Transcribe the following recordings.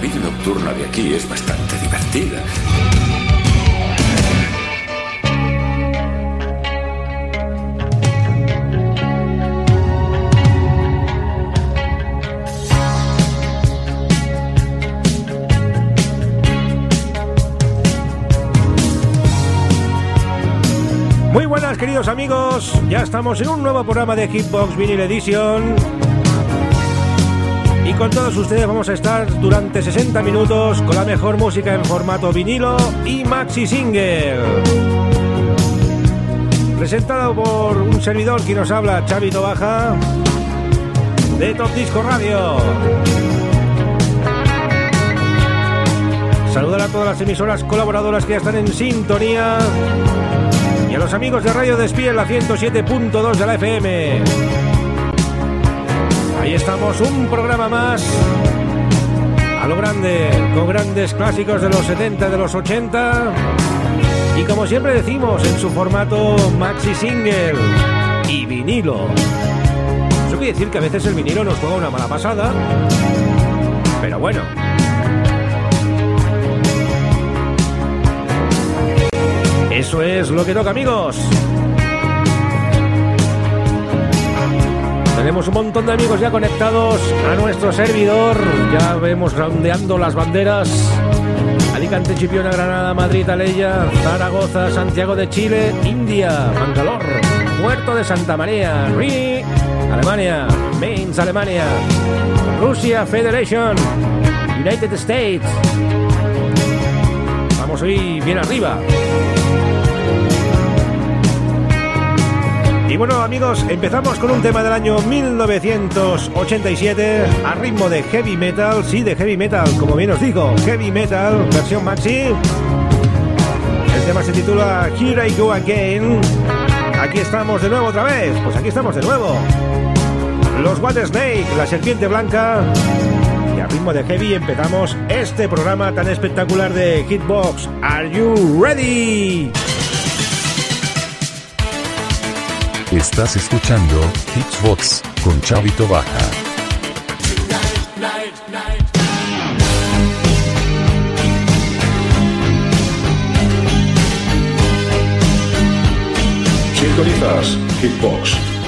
Vida nocturna de aquí es bastante divertida. Muy buenas queridos amigos, ya estamos en un nuevo programa de Hitbox Vinyl Edition con todos ustedes vamos a estar durante 60 minutos con la mejor música en formato vinilo y maxi single. Presentado por un servidor que nos habla, Xavi Baja de Top Disco Radio. Saludar a todas las emisoras colaboradoras que ya están en sintonía y a los amigos de Radio Despí en la 107.2 de la FM. Ahí estamos, un programa más a lo grande, con grandes clásicos de los 70, de los 80 y como siempre decimos, en su formato maxi single y vinilo. Eso quiere decir que a veces el vinilo nos juega una mala pasada, pero bueno. Eso es lo que toca, amigos. Tenemos un montón de amigos ya conectados a nuestro servidor. Ya vemos roundeando las banderas. Alicante, Chipiona, Granada, Madrid, Aleya, Zaragoza, Santiago de Chile, India, Mangalor, Puerto de Santa María, Ri, Alemania, Mainz, Alemania, Rusia, Federation, United States. Vamos hoy bien arriba. Bueno amigos, empezamos con un tema del año 1987 a ritmo de heavy metal, sí, de heavy metal, como bien os digo, heavy metal, versión maxi. El tema se titula Here I Go Again. Aquí estamos de nuevo otra vez, pues aquí estamos de nuevo. Los Water Snake, la serpiente blanca. Y a ritmo de heavy empezamos este programa tan espectacular de Hitbox. Are you ready? Estás escuchando Hitsbox con Chavito Baja. Sintonizas Hitbox.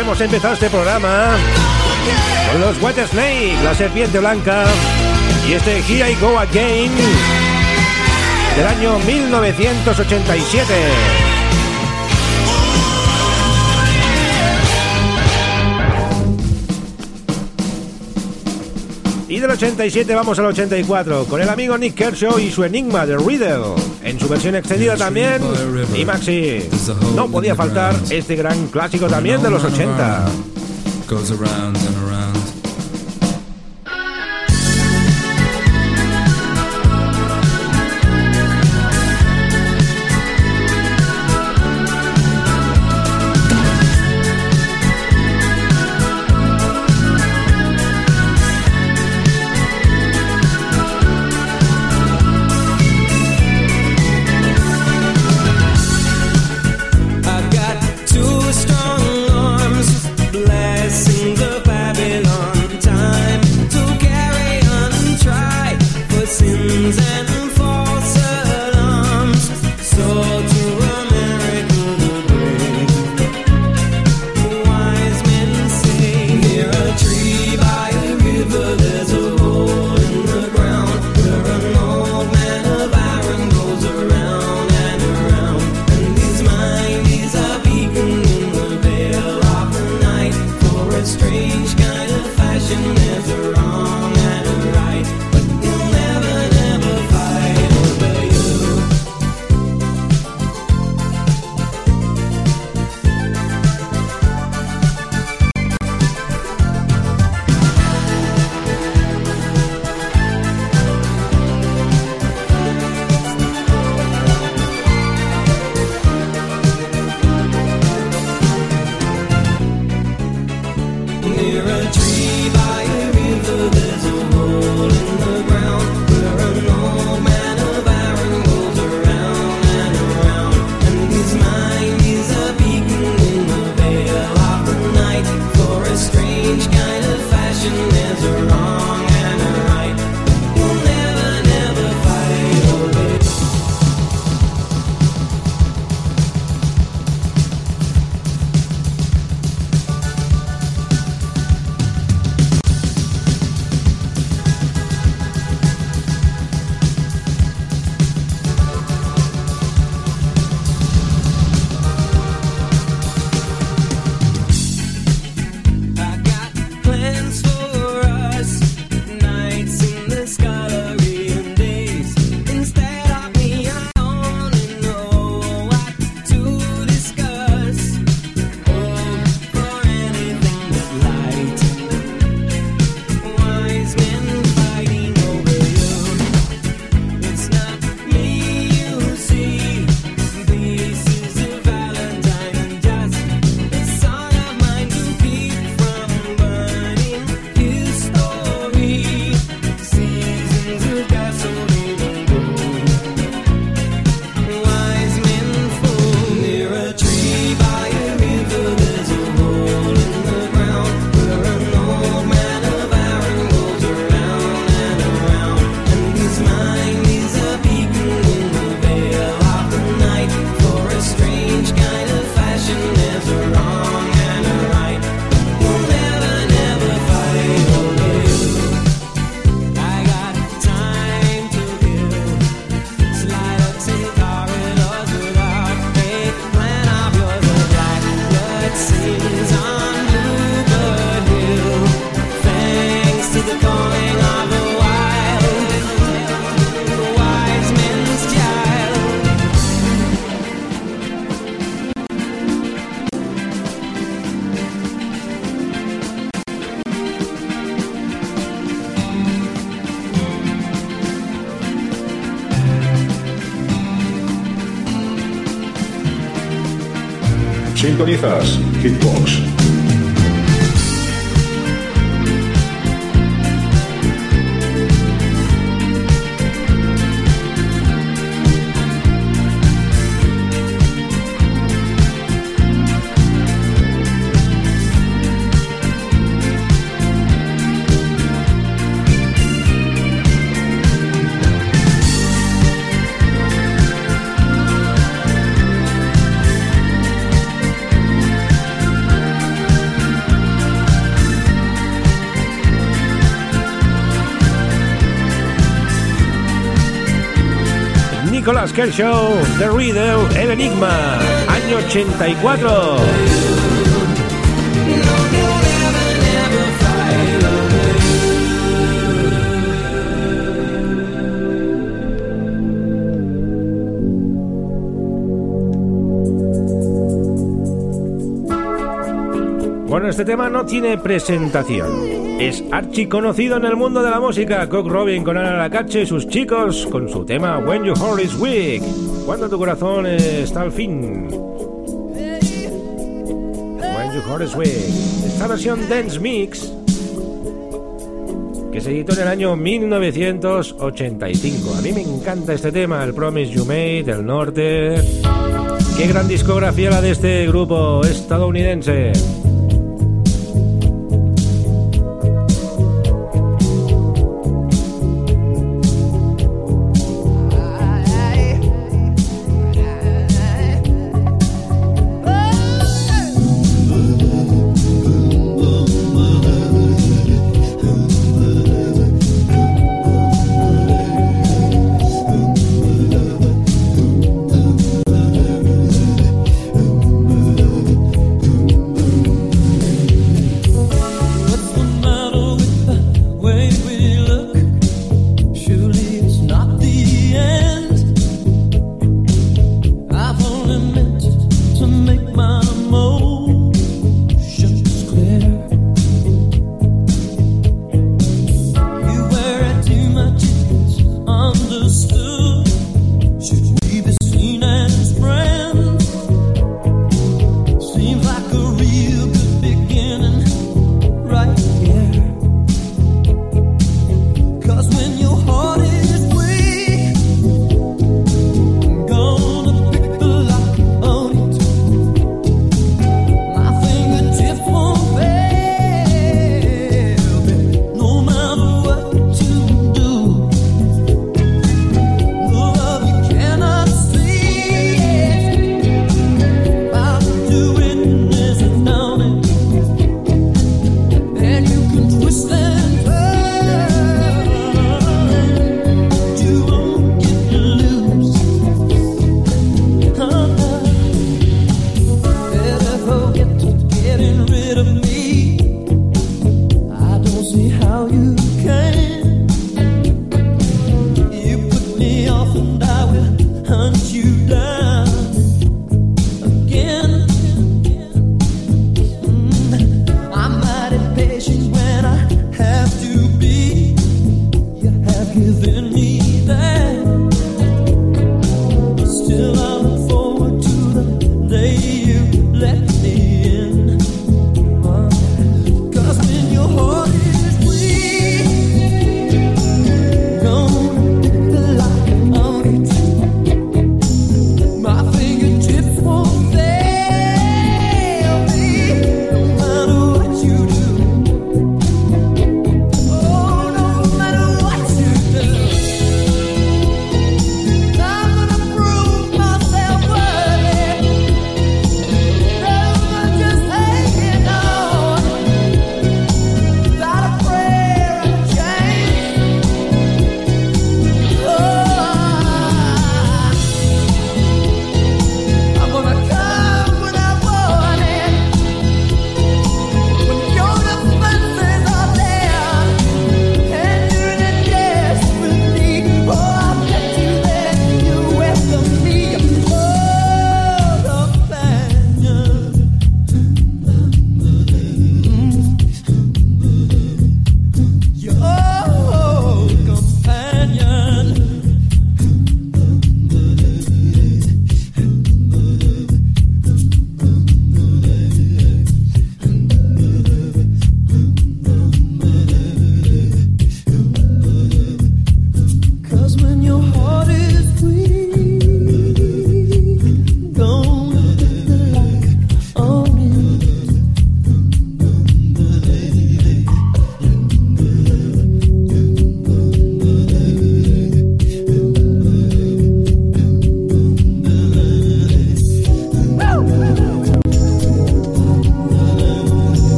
Hemos empezado este programa con los White Snake, la serpiente blanca, y este Here I Go Again del año 1987. Y del 87 vamos al 84 con el amigo Nick Kershaw y su enigma de Riddle. En su versión extendida también. Y Maxi. No podía faltar este gran clásico también de los 80. Sintonizas Hitbox. Nicolas Kershaw, The Riddle, El Enigma, año 84. Este tema no tiene presentación. Es archiconocido en el mundo de la música. Cock Robin con Ana Lacache y sus chicos con su tema When Your Heart is Weak. Cuando tu corazón está al fin. When Your Heart is Weak. Esta versión Dance Mix que se editó en el año 1985. A mí me encanta este tema, el Promise You Made, el norte. Qué gran discografía la de este grupo estadounidense.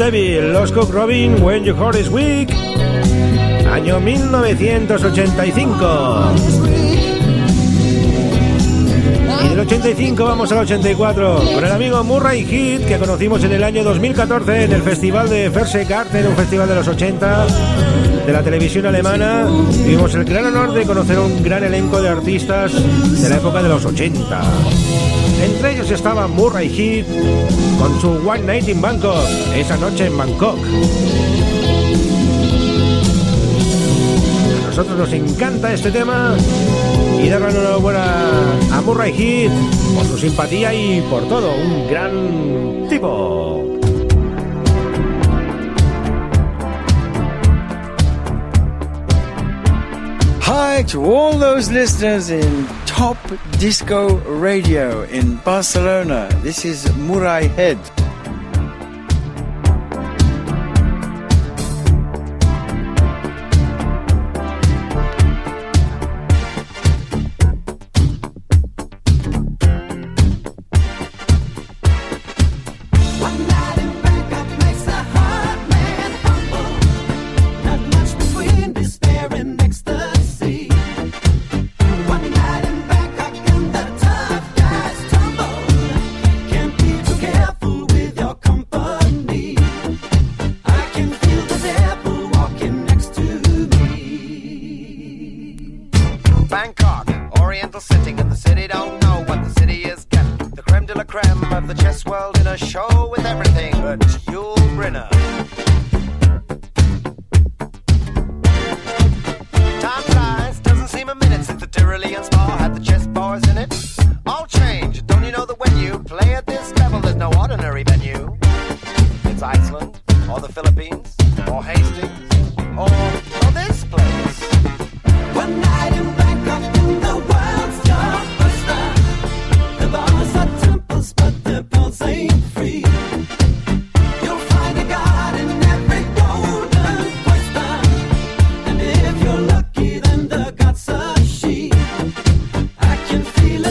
Débil, los Cook Robin, When Your Heart is Weak, año 1985. 85 vamos al 84 con el amigo Murray Heat que conocimos en el año 2014 en el festival de Garten, un festival de los 80 de la televisión alemana. Tuvimos el gran honor de conocer un gran elenco de artistas de la época de los 80. Entre ellos estaba Murray Heat con su One Night in Bangkok, esa noche en Bangkok. Nosotros nos encanta este tema y darle una enhorabuena a Murray Heat por su simpatía y por todo, un gran tipo. Hi to all those listeners in Top Disco Radio in Barcelona. This is Murai Head.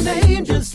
changes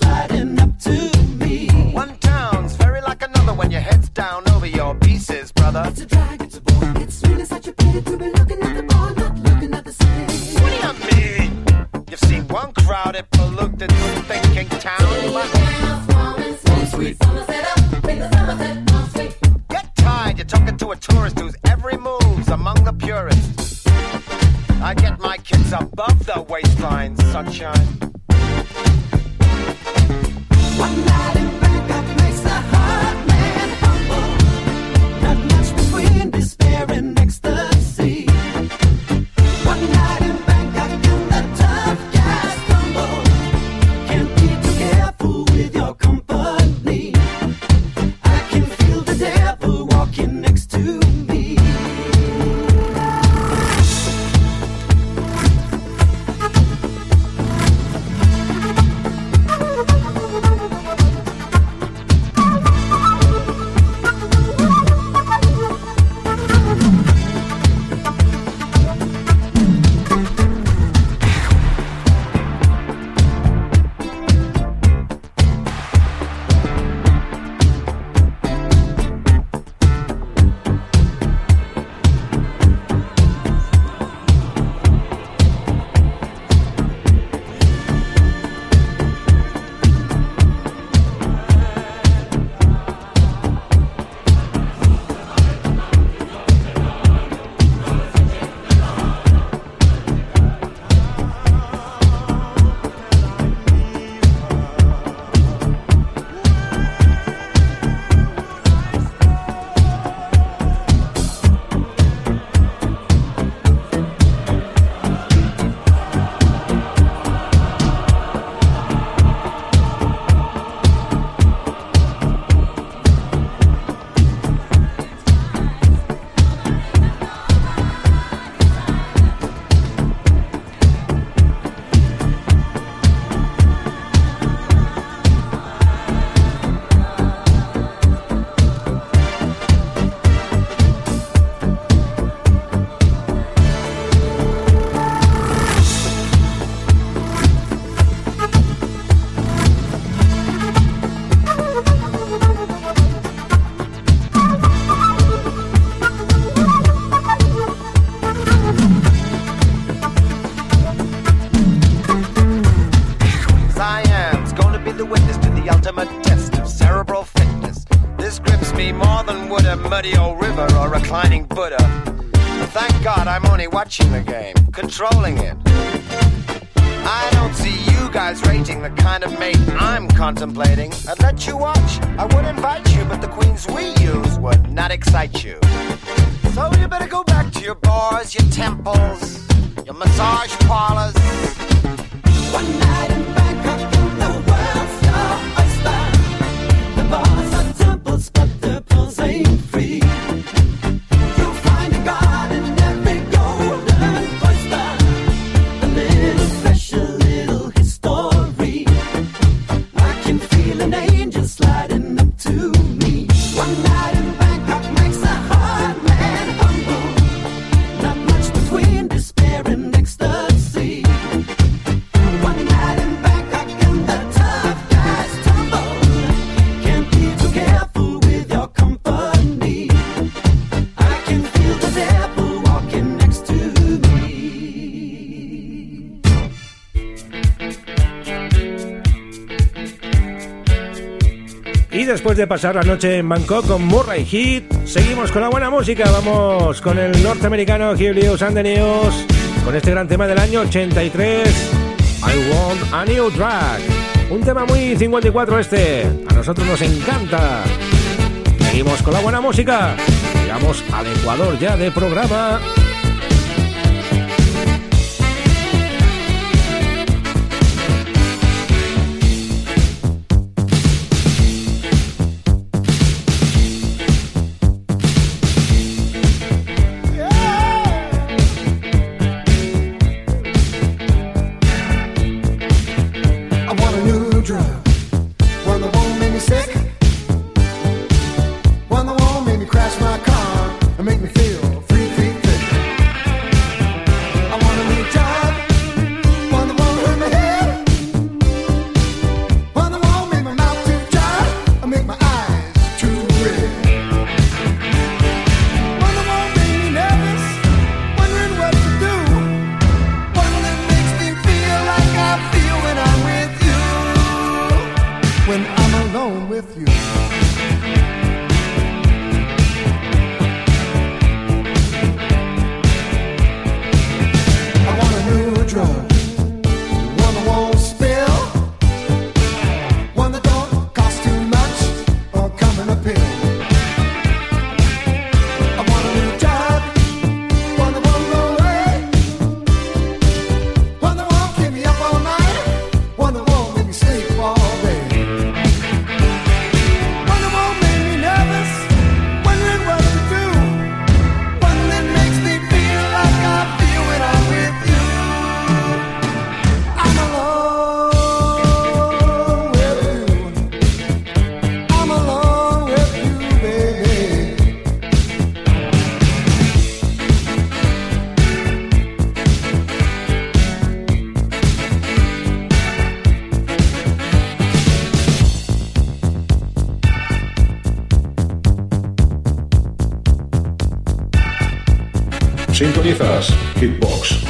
después de pasar la noche en Bangkok con Murray Heat, seguimos con la buena música. Vamos con el norteamericano Helios and the News, con este gran tema del año 83, I Want a New Track. Un tema muy 54 este, a nosotros nos encanta. Seguimos con la buena música. Llegamos al Ecuador ya de programa. Noticias Hitbox.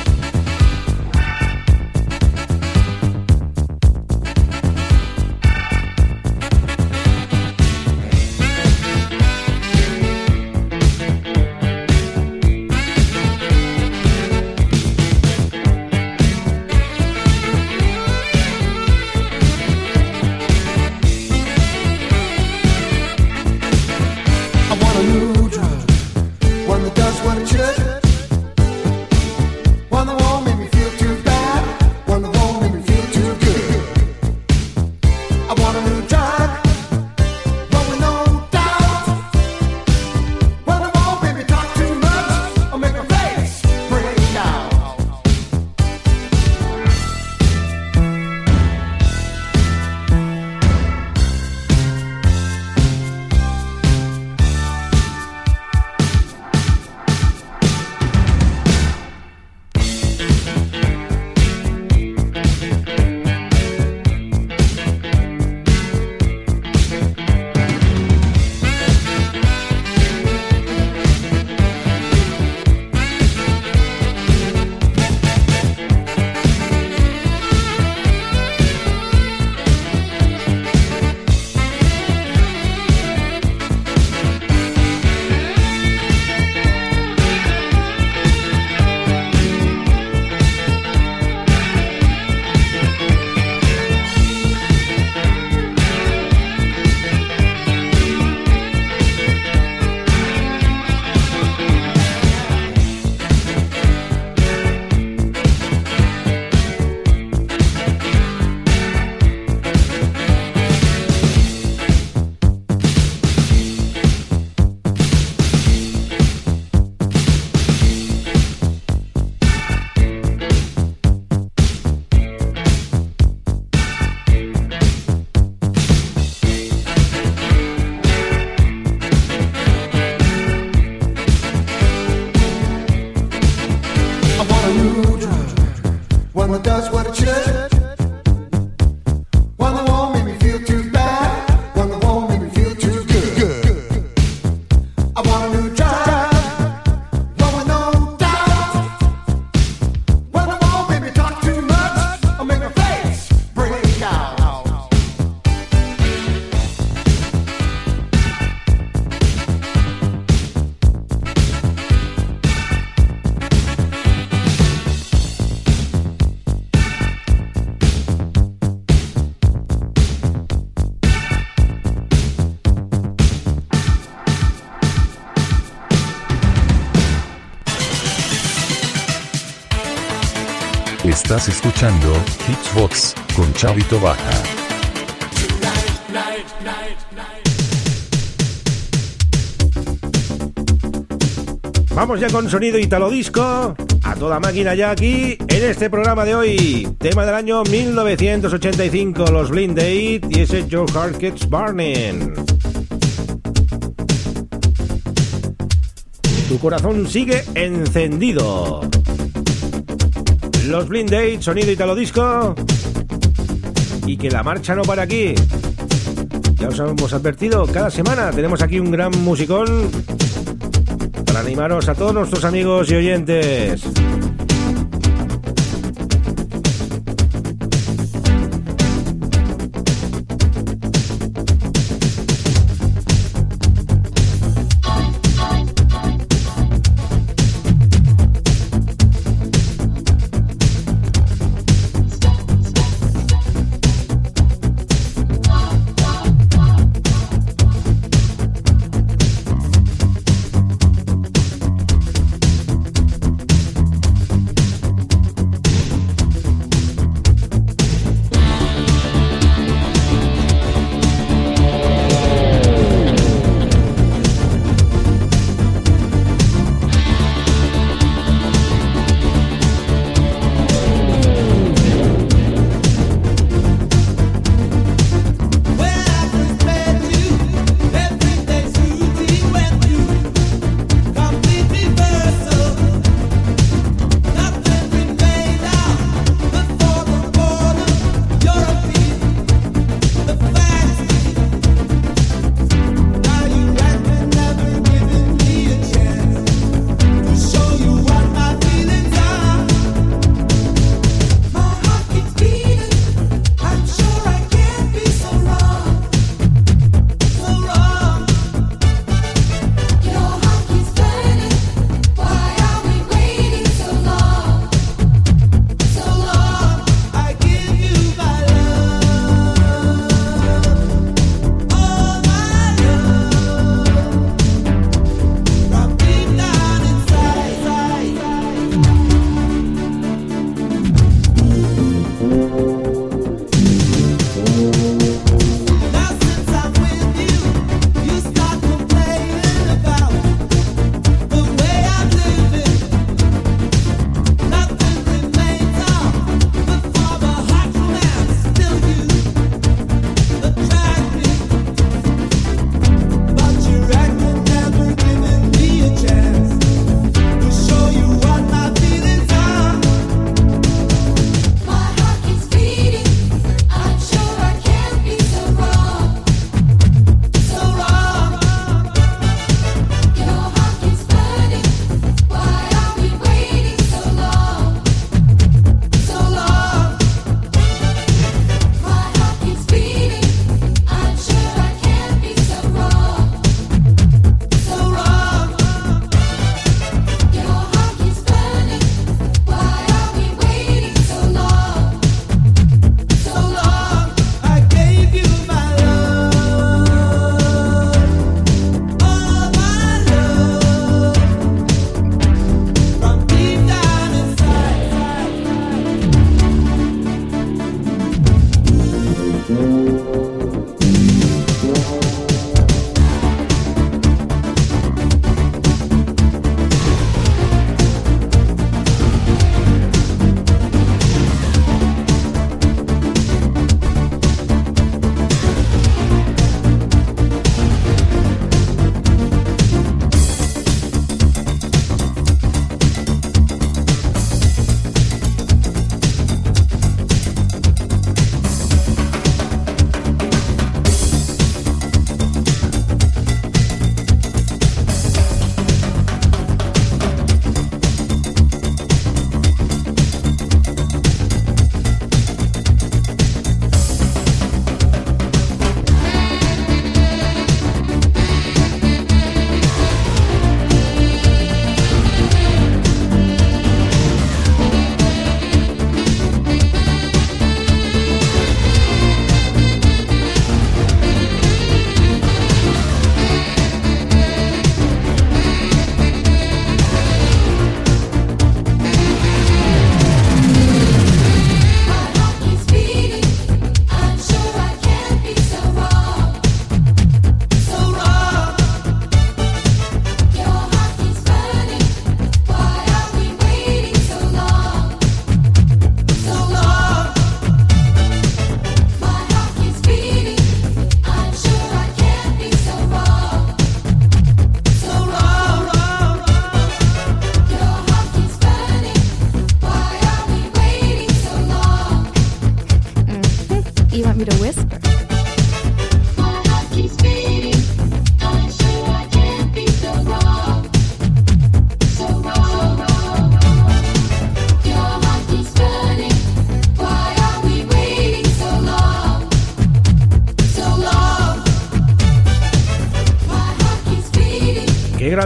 Estás escuchando Hitsbox con Chavito Baja. Vamos ya con sonido italo disco. A toda máquina ya aquí en este programa de hoy. Tema del año 1985, los Blind Date y ese Heart Gets Burning. Tu corazón sigue encendido. Los Blind Date, sonido italo disco. Y que la marcha no para aquí. Ya os hemos advertido, cada semana tenemos aquí un gran musicón para animaros a todos nuestros amigos y oyentes.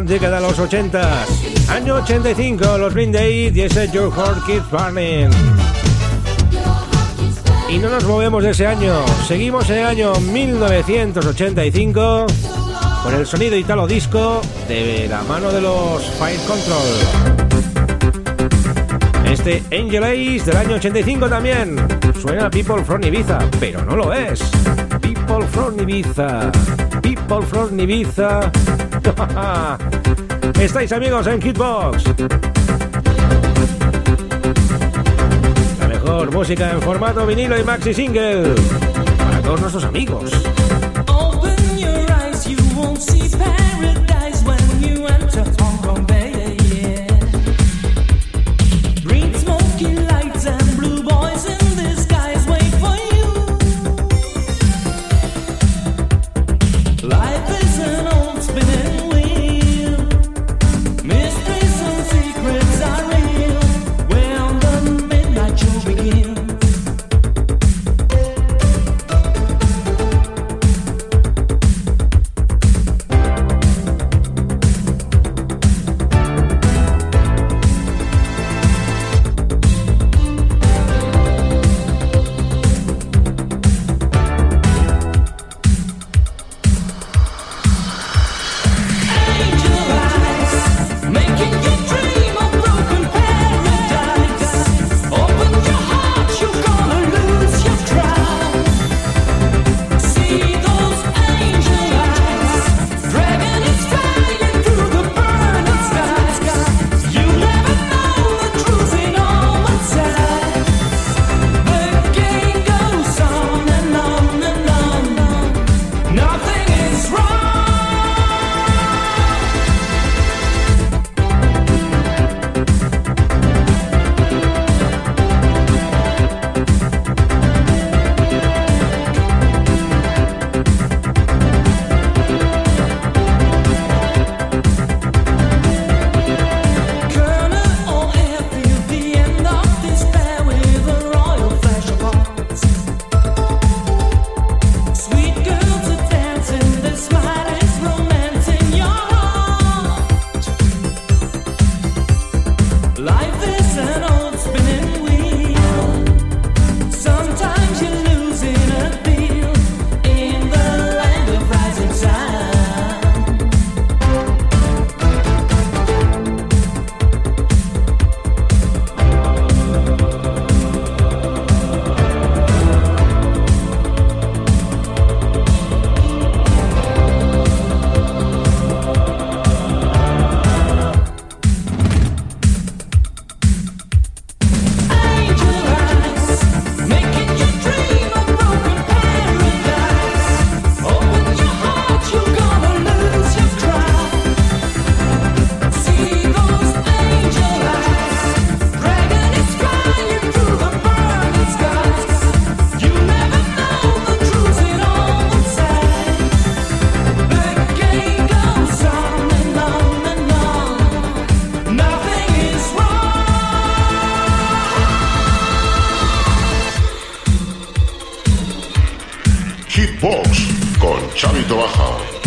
década de los 80. Año 85, los Green Day, y ese Your Heart Keeps Burning. Y no nos movemos de ese año. Seguimos en el año 1985 con el sonido italo disco de la mano de los Fire Control. Este Angel Eyes del año 85 también. Suena People from Ibiza, pero no lo es. People from Ibiza. People from Ibiza Estáis amigos en Hitbox. La mejor música en formato vinilo y maxi single. Para todos nuestros amigos. 加米托巴。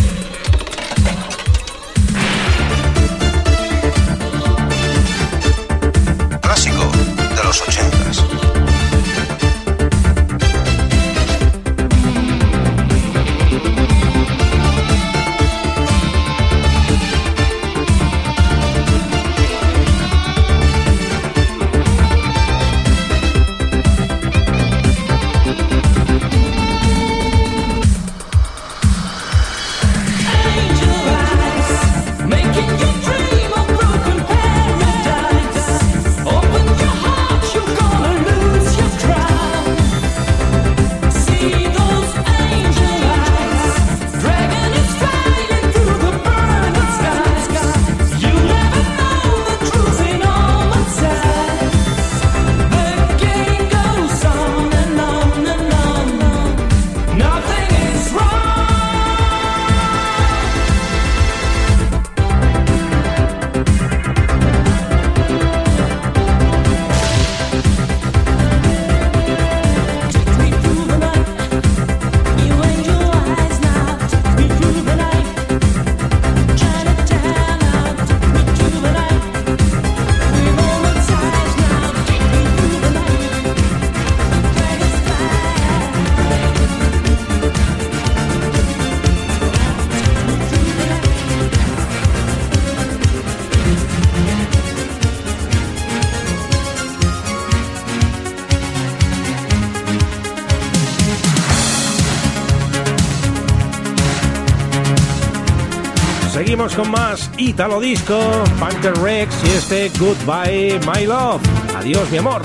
Seguimos con más Italo Disco, Panther Rex y este Goodbye My Love. Adiós mi amor.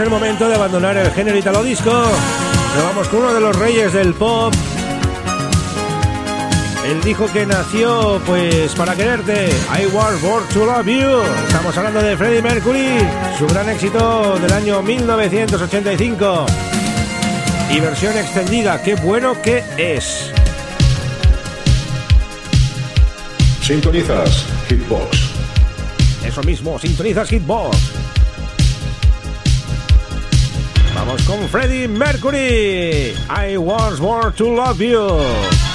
Es el momento de abandonar el género italo disco. Nos vamos con uno de los reyes del pop. Él dijo que nació pues para quererte. I was born to love you. Estamos hablando de Freddie Mercury, su gran éxito del año 1985. Y versión extendida, qué bueno que es. Sintonizas Hitbox. Eso mismo, sintonizas Hitbox. Vamos con Freddie Mercury. I was born to love you.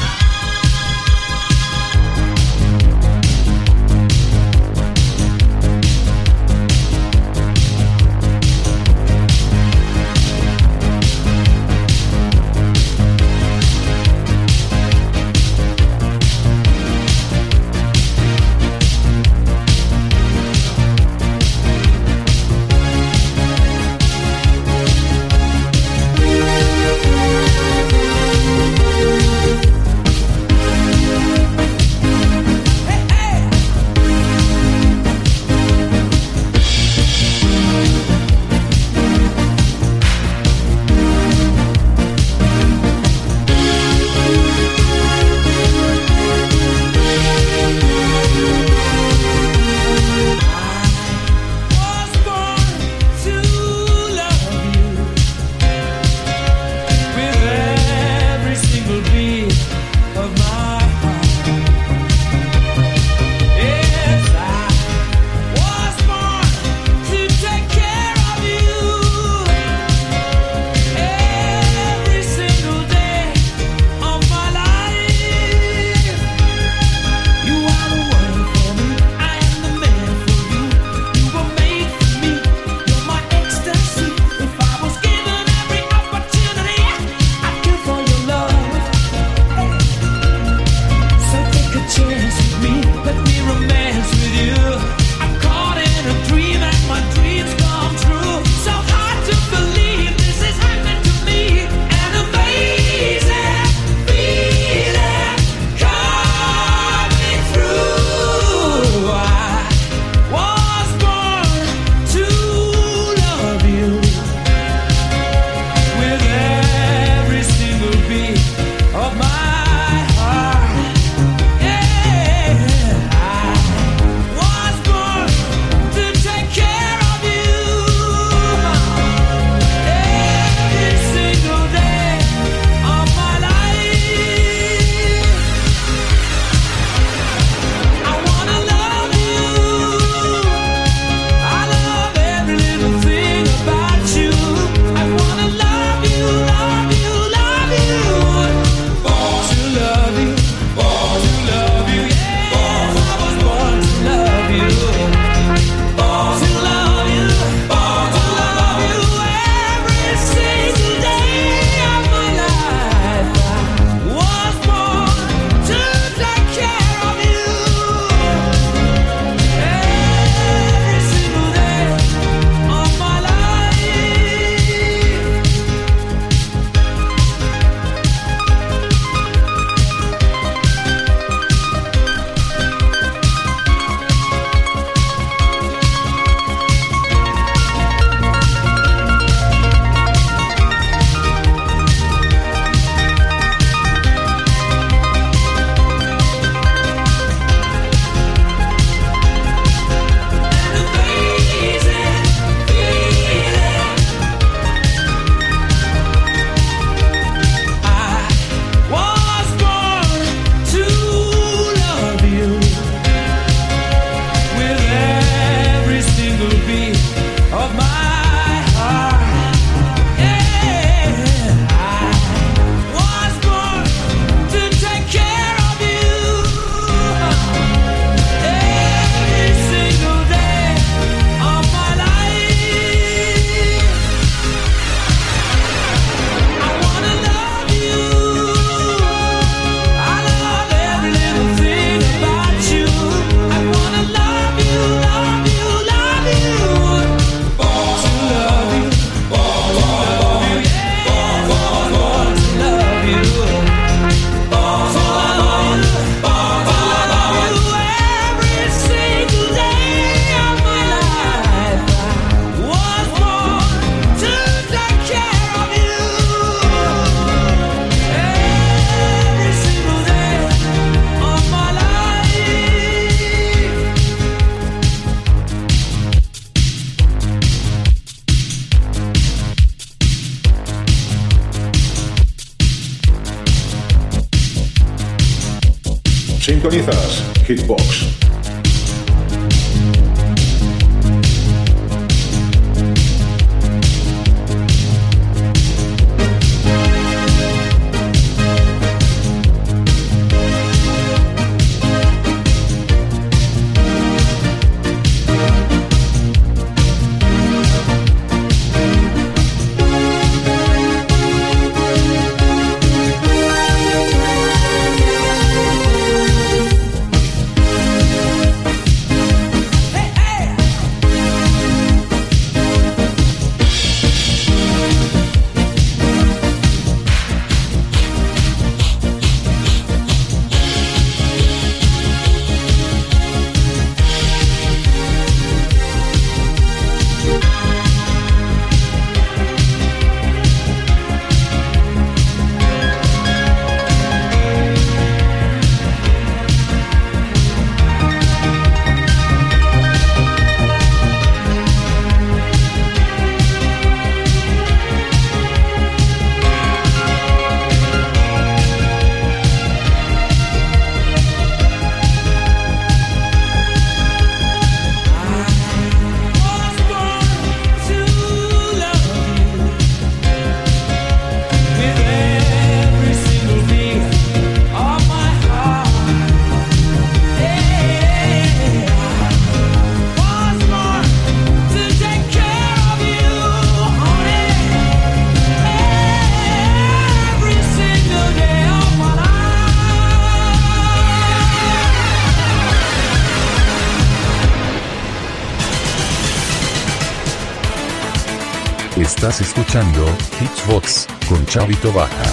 Estás escuchando Hitsbox con Chavito Baja.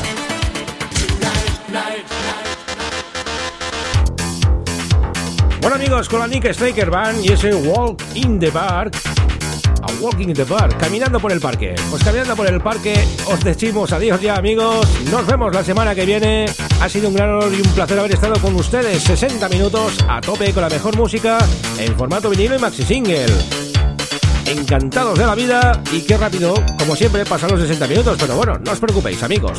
Bueno amigos, con la Nick Straker Band y ese Walk in the Park. A Walking in the Park, caminando por el parque. Pues caminando por el parque, os decimos adiós ya amigos. Nos vemos la semana que viene. Ha sido un gran honor y un placer haber estado con ustedes 60 minutos a tope con la mejor música en formato vinilo y maxi single. Encantados de la vida y qué rápido, como siempre, pasan los 60 minutos, pero bueno, no os preocupéis amigos.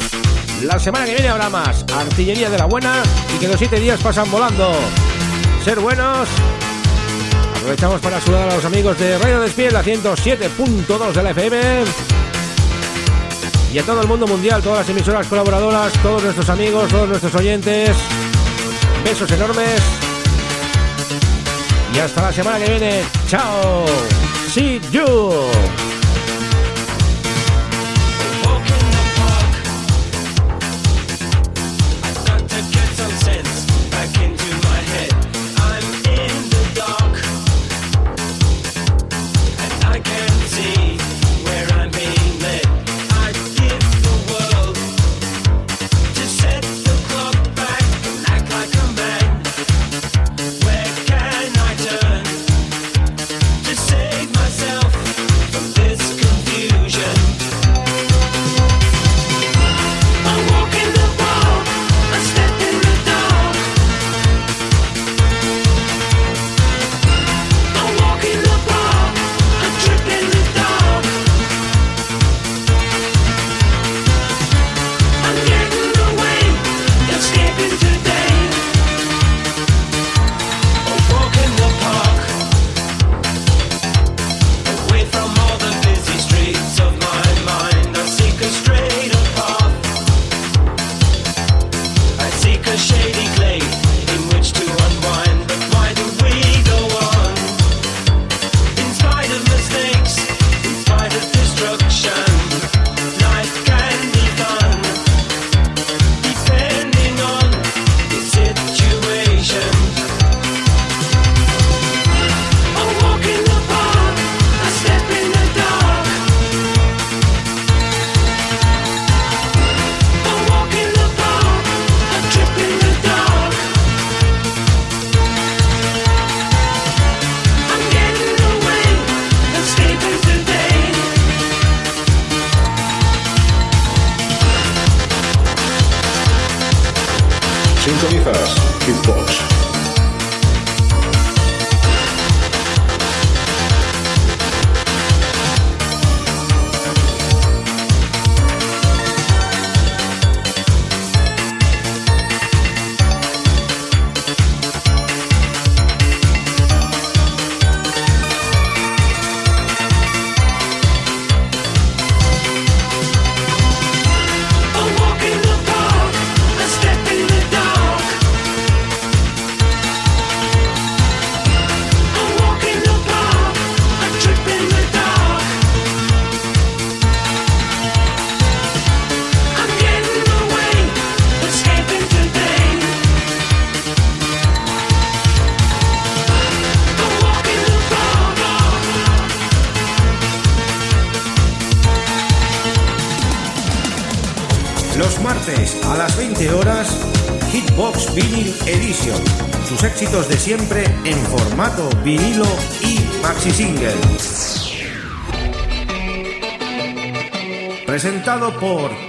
La semana que viene habrá más artillería de la buena y que los 7 días pasan volando. Ser buenos. Aprovechamos para saludar a los amigos de Radio Despiel, la 107.2 de la FM. Y a todo el mundo mundial, todas las emisoras colaboradoras, todos nuestros amigos, todos nuestros oyentes. Besos enormes. Y hasta la semana que viene. Chao. See you.